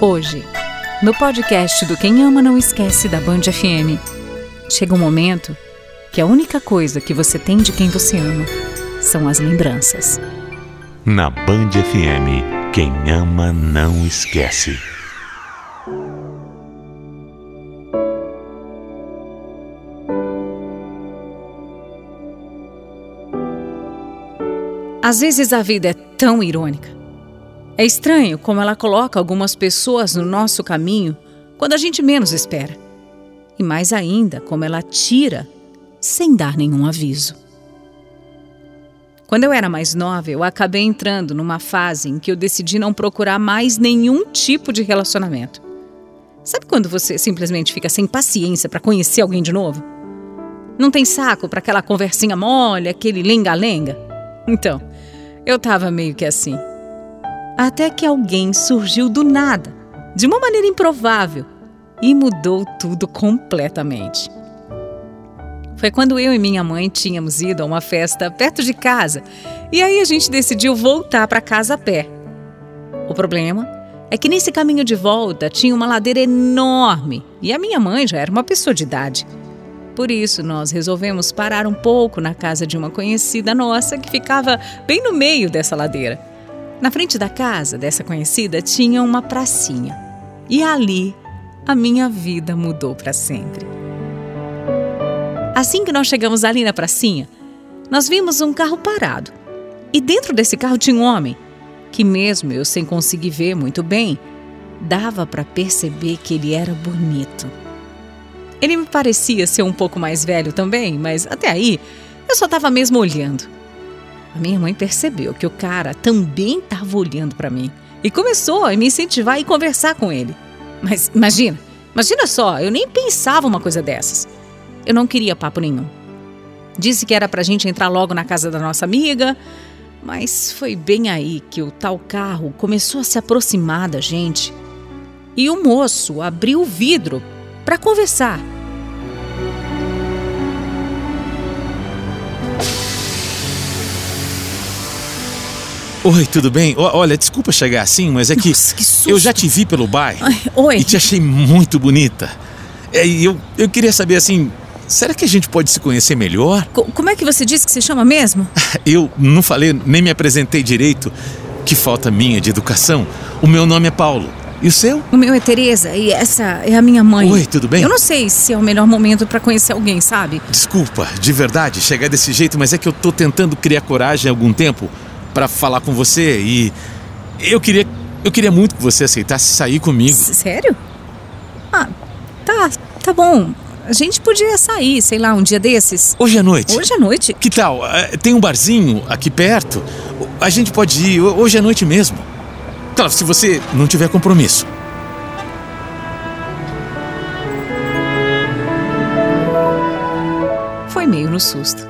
Hoje, no podcast do Quem Ama Não Esquece da Band FM, chega um momento que a única coisa que você tem de quem você ama são as lembranças. Na Band FM, quem ama não esquece. Às vezes a vida é tão irônica. É estranho como ela coloca algumas pessoas no nosso caminho quando a gente menos espera. E mais ainda, como ela tira sem dar nenhum aviso. Quando eu era mais nova, eu acabei entrando numa fase em que eu decidi não procurar mais nenhum tipo de relacionamento. Sabe quando você simplesmente fica sem paciência para conhecer alguém de novo? Não tem saco para aquela conversinha mole, aquele lenga-lenga? Então, eu tava meio que assim. Até que alguém surgiu do nada, de uma maneira improvável, e mudou tudo completamente. Foi quando eu e minha mãe tínhamos ido a uma festa perto de casa e aí a gente decidiu voltar para casa a pé. O problema é que nesse caminho de volta tinha uma ladeira enorme e a minha mãe já era uma pessoa de idade. Por isso, nós resolvemos parar um pouco na casa de uma conhecida nossa que ficava bem no meio dessa ladeira. Na frente da casa dessa conhecida tinha uma pracinha. E ali a minha vida mudou para sempre. Assim que nós chegamos ali na pracinha, nós vimos um carro parado. E dentro desse carro tinha um homem, que mesmo eu sem conseguir ver muito bem, dava para perceber que ele era bonito. Ele me parecia ser um pouco mais velho também, mas até aí eu só estava mesmo olhando. A minha mãe percebeu que o cara também estava olhando para mim e começou a me incentivar e conversar com ele. Mas imagina, imagina só, eu nem pensava uma coisa dessas. Eu não queria papo nenhum. Disse que era pra gente entrar logo na casa da nossa amiga, mas foi bem aí que o tal carro começou a se aproximar da gente. E o moço abriu o vidro para conversar. Oi, tudo bem? O- Olha, desculpa chegar assim, mas é que, Nossa, que susto. eu já te vi pelo bairro Ai, oi. e te achei muito bonita. É, E eu, eu queria saber assim, será que a gente pode se conhecer melhor? Co- como é que você disse que se chama mesmo? Eu não falei, nem me apresentei direito. Que falta minha de educação. O meu nome é Paulo. E o seu? O meu é Tereza e essa é a minha mãe. Oi, tudo bem? Eu não sei se é o melhor momento para conhecer alguém, sabe? Desculpa, de verdade, chegar desse jeito, mas é que eu tô tentando criar coragem há algum tempo pra falar com você e eu queria eu queria muito que você aceitasse sair comigo. Sério? Ah, tá, tá bom. A gente podia sair, sei lá, um dia desses. Hoje à noite. Hoje à noite? Que tal? Eh, Tem um barzinho aqui perto. A gente pode ir ho- hoje à noite mesmo. Claro, se você não tiver compromisso. Foi meio no susto.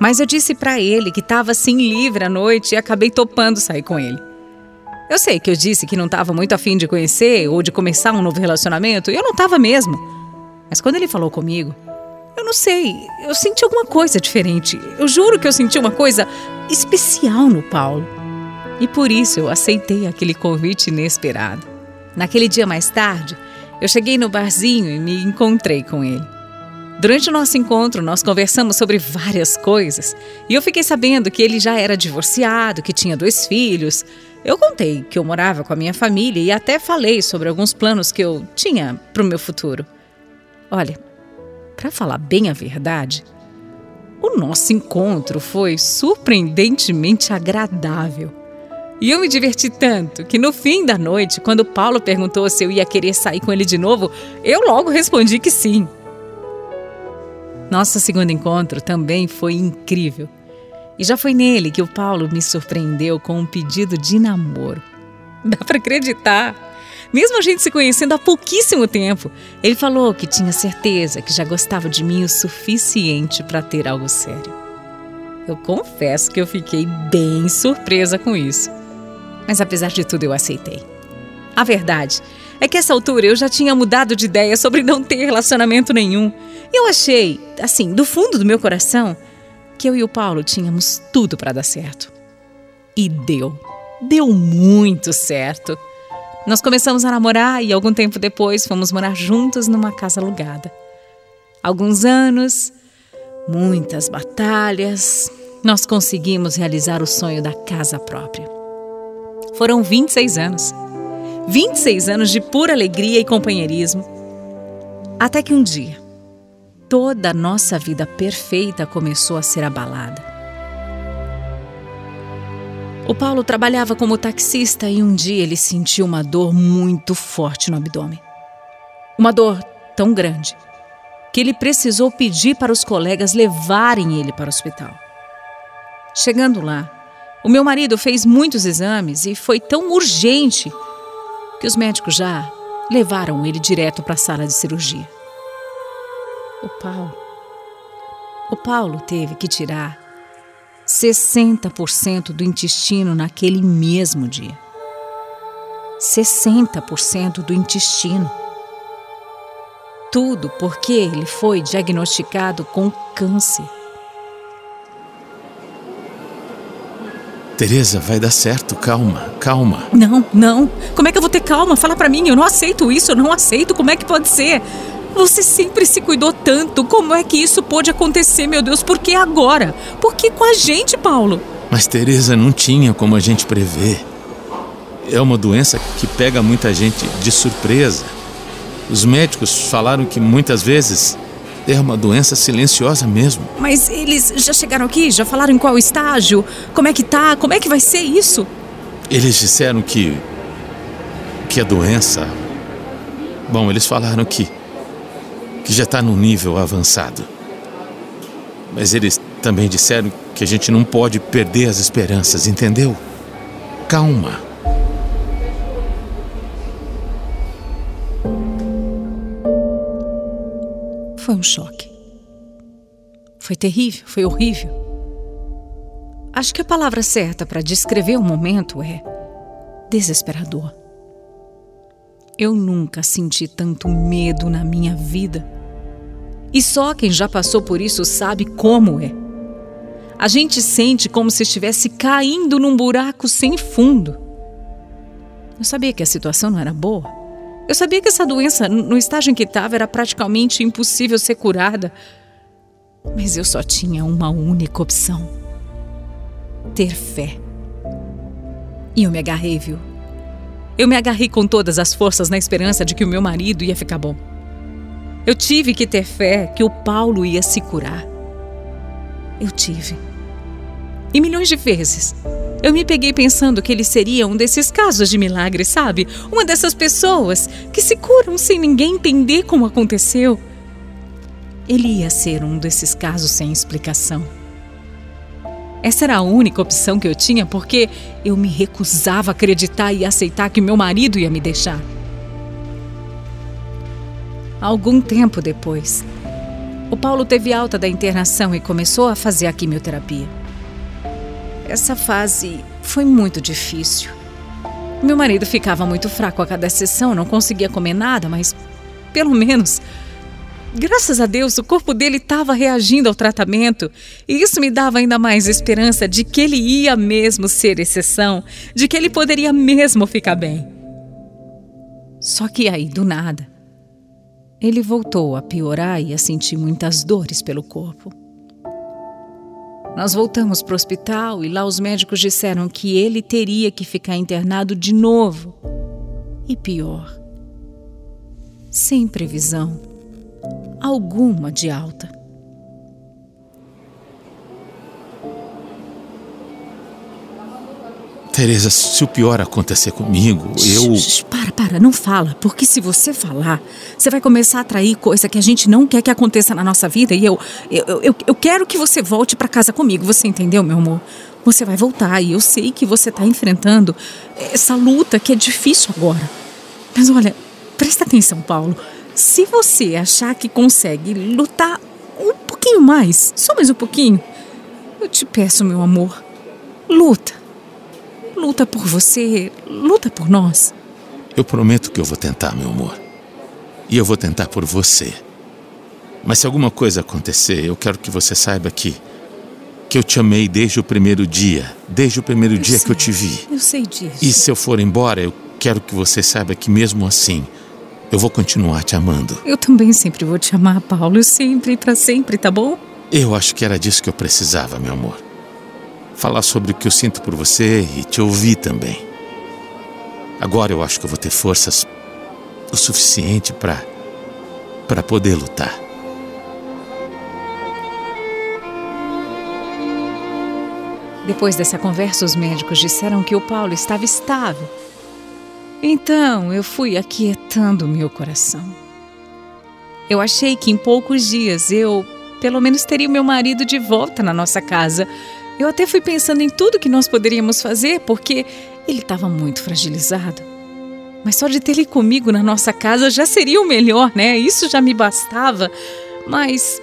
Mas eu disse pra ele que tava assim livre à noite e acabei topando sair com ele. Eu sei que eu disse que não tava muito afim de conhecer ou de começar um novo relacionamento, e eu não tava mesmo. Mas quando ele falou comigo, eu não sei, eu senti alguma coisa diferente. Eu juro que eu senti uma coisa especial no Paulo. E por isso eu aceitei aquele convite inesperado. Naquele dia mais tarde, eu cheguei no barzinho e me encontrei com ele. Durante o nosso encontro, nós conversamos sobre várias coisas e eu fiquei sabendo que ele já era divorciado, que tinha dois filhos. Eu contei que eu morava com a minha família e até falei sobre alguns planos que eu tinha para o meu futuro. Olha, para falar bem a verdade, o nosso encontro foi surpreendentemente agradável. E eu me diverti tanto que no fim da noite, quando Paulo perguntou se eu ia querer sair com ele de novo, eu logo respondi que sim. Nosso segundo encontro também foi incrível. E já foi nele que o Paulo me surpreendeu com um pedido de namoro. Dá para acreditar? Mesmo a gente se conhecendo há pouquíssimo tempo, ele falou que tinha certeza que já gostava de mim o suficiente para ter algo sério. Eu confesso que eu fiquei bem surpresa com isso. Mas apesar de tudo, eu aceitei. A verdade é que essa altura eu já tinha mudado de ideia sobre não ter relacionamento nenhum. Eu achei, assim, do fundo do meu coração, que eu e o Paulo tínhamos tudo para dar certo. E deu. Deu muito certo. Nós começamos a namorar e algum tempo depois fomos morar juntos numa casa alugada. Alguns anos, muitas batalhas, nós conseguimos realizar o sonho da casa própria. Foram 26 anos. 26 anos de pura alegria e companheirismo. Até que um dia, toda a nossa vida perfeita começou a ser abalada. O Paulo trabalhava como taxista e um dia ele sentiu uma dor muito forte no abdômen. Uma dor tão grande que ele precisou pedir para os colegas levarem ele para o hospital. Chegando lá, o meu marido fez muitos exames e foi tão urgente que os médicos já levaram ele direto para a sala de cirurgia. O Paulo. O Paulo teve que tirar 60% do intestino naquele mesmo dia. 60% do intestino. Tudo porque ele foi diagnosticado com câncer. Teresa, vai dar certo, calma, calma. Não, não. Como é que eu vou ter calma? Fala para mim, eu não aceito isso, eu não aceito. Como é que pode ser? Você sempre se cuidou tanto. Como é que isso pode acontecer, meu Deus? Por que agora? Por que com a gente, Paulo? Mas Teresa não tinha como a gente prever. É uma doença que pega muita gente de surpresa. Os médicos falaram que muitas vezes é uma doença silenciosa mesmo. Mas eles já chegaram aqui? Já falaram em qual estágio? Como é que tá? Como é que vai ser isso? Eles disseram que. que a doença. Bom, eles falaram que que já está num nível avançado. Mas eles também disseram que a gente não pode perder as esperanças, entendeu? Calma. Foi um choque. Foi terrível, foi horrível. Acho que a palavra certa para descrever o momento é desesperador. Eu nunca senti tanto medo na minha vida e só quem já passou por isso sabe como é. A gente sente como se estivesse caindo num buraco sem fundo. Eu sabia que a situação não era boa. Eu sabia que essa doença, no estágio em que estava, era praticamente impossível ser curada. Mas eu só tinha uma única opção: ter fé. E eu me agarrei, viu? Eu me agarrei com todas as forças na esperança de que o meu marido ia ficar bom. Eu tive que ter fé que o Paulo ia se curar. Eu tive. E milhões de vezes eu me peguei pensando que ele seria um desses casos de milagre, sabe? Uma dessas pessoas que se curam sem ninguém entender como aconteceu. Ele ia ser um desses casos sem explicação. Essa era a única opção que eu tinha porque eu me recusava a acreditar e aceitar que meu marido ia me deixar. Algum tempo depois, o Paulo teve alta da internação e começou a fazer a quimioterapia. Essa fase foi muito difícil. Meu marido ficava muito fraco a cada sessão, não conseguia comer nada, mas pelo menos, graças a Deus, o corpo dele estava reagindo ao tratamento e isso me dava ainda mais esperança de que ele ia mesmo ser exceção, de que ele poderia mesmo ficar bem. Só que aí, do nada, ele voltou a piorar e a sentir muitas dores pelo corpo. Nós voltamos para o hospital e lá os médicos disseram que ele teria que ficar internado de novo. E pior, sem previsão alguma de alta. Teresa, se o pior acontecer comigo, eu. Shhh, para, para, não fala, porque se você falar, você vai começar a atrair coisa que a gente não quer que aconteça na nossa vida e eu. Eu, eu, eu quero que você volte para casa comigo, você entendeu, meu amor? Você vai voltar e eu sei que você está enfrentando essa luta que é difícil agora. Mas olha, presta atenção, Paulo. Se você achar que consegue lutar um pouquinho mais, só mais um pouquinho, eu te peço, meu amor, luta Luta por você, luta por nós. Eu prometo que eu vou tentar, meu amor. E eu vou tentar por você. Mas se alguma coisa acontecer, eu quero que você saiba que que eu te amei desde o primeiro dia, desde o primeiro eu dia sei, que eu te vi. Eu sei disso. E se eu for embora, eu quero que você saiba que mesmo assim, eu vou continuar te amando. Eu também sempre vou te amar, Paulo, sempre para sempre, tá bom? Eu acho que era disso que eu precisava, meu amor falar sobre o que eu sinto por você e te ouvir também. Agora eu acho que eu vou ter forças o suficiente para para poder lutar. Depois dessa conversa, os médicos disseram que o Paulo estava estável. Então eu fui aquietando meu coração. Eu achei que em poucos dias eu, pelo menos, teria meu marido de volta na nossa casa eu até fui pensando em tudo que nós poderíamos fazer, porque ele estava muito fragilizado. Mas só de ter ele comigo na nossa casa já seria o melhor, né? Isso já me bastava. Mas.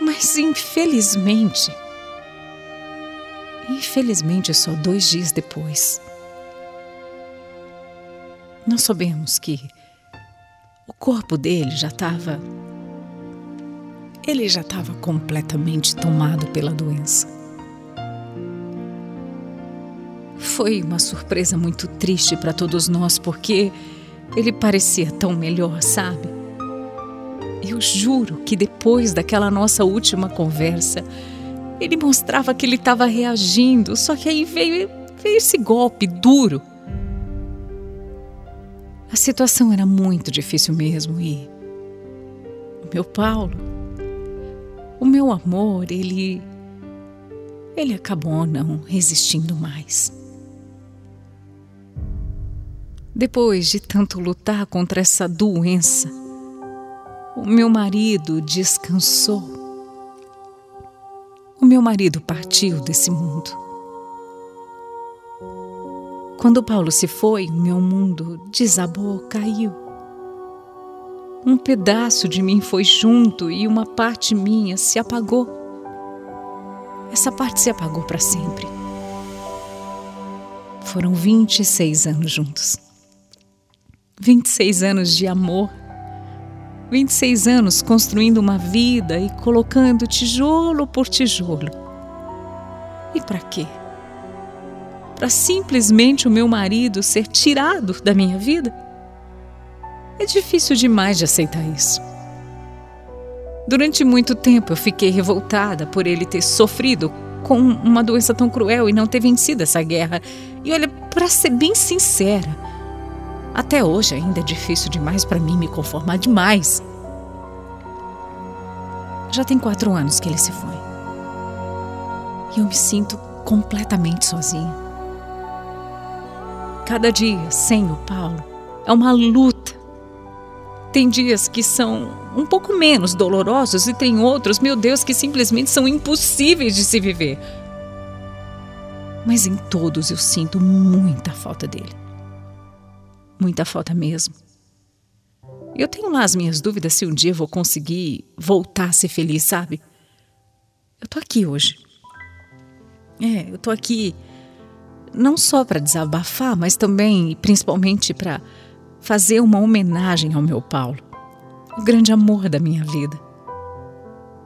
Mas infelizmente. Infelizmente, só dois dias depois. Nós soubemos que o corpo dele já estava. Ele já estava completamente tomado pela doença. Foi uma surpresa muito triste para todos nós, porque ele parecia tão melhor, sabe? Eu juro que depois daquela nossa última conversa, ele mostrava que ele estava reagindo, só que aí veio, veio esse golpe duro. A situação era muito difícil mesmo e. O meu Paulo, o meu amor, ele. Ele acabou não resistindo mais. Depois de tanto lutar contra essa doença, o meu marido descansou. O meu marido partiu desse mundo. Quando Paulo se foi, meu mundo desabou, caiu. Um pedaço de mim foi junto e uma parte minha se apagou. Essa parte se apagou para sempre. Foram 26 anos juntos. 26 anos de amor. 26 anos construindo uma vida e colocando tijolo por tijolo. E para quê? Para simplesmente o meu marido ser tirado da minha vida? É difícil demais de aceitar isso. Durante muito tempo eu fiquei revoltada por ele ter sofrido com uma doença tão cruel e não ter vencido essa guerra. E olha, para ser bem sincera, até hoje ainda é difícil demais para mim me conformar demais. Já tem quatro anos que ele se foi. E eu me sinto completamente sozinha. Cada dia sem o Paulo é uma luta. Tem dias que são um pouco menos dolorosos e tem outros, meu Deus, que simplesmente são impossíveis de se viver. Mas em todos eu sinto muita falta dele muita falta mesmo. Eu tenho lá as minhas dúvidas se um dia vou conseguir voltar a ser feliz, sabe? Eu tô aqui hoje. É, eu tô aqui não só para desabafar, mas também e principalmente para fazer uma homenagem ao meu Paulo, o grande amor da minha vida.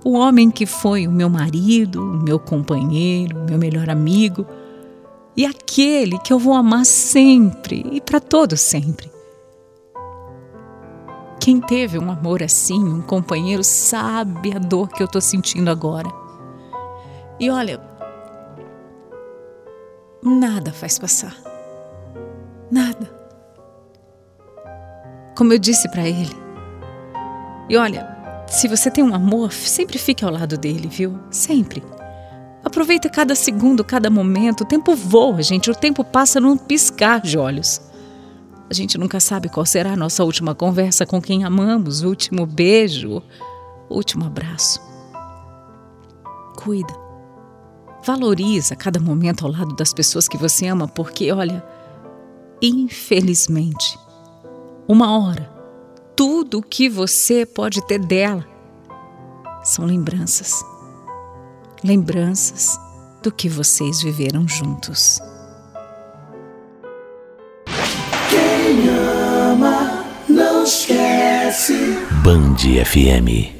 O homem que foi o meu marido, o meu companheiro, o meu melhor amigo e aquele que eu vou amar sempre e para todo sempre. Quem teve um amor assim, um companheiro, sabe a dor que eu tô sentindo agora. E olha, nada faz passar. Nada. Como eu disse para ele. E olha, se você tem um amor, sempre fique ao lado dele, viu? Sempre. Aproveita cada segundo, cada momento. O tempo voa, gente. O tempo passa num piscar de olhos. A gente nunca sabe qual será a nossa última conversa com quem amamos, último beijo, último abraço. Cuida. Valoriza cada momento ao lado das pessoas que você ama, porque, olha, infelizmente, uma hora, tudo o que você pode ter dela são lembranças. Lembranças do que vocês viveram juntos. Quem ama não esquece. Band FM.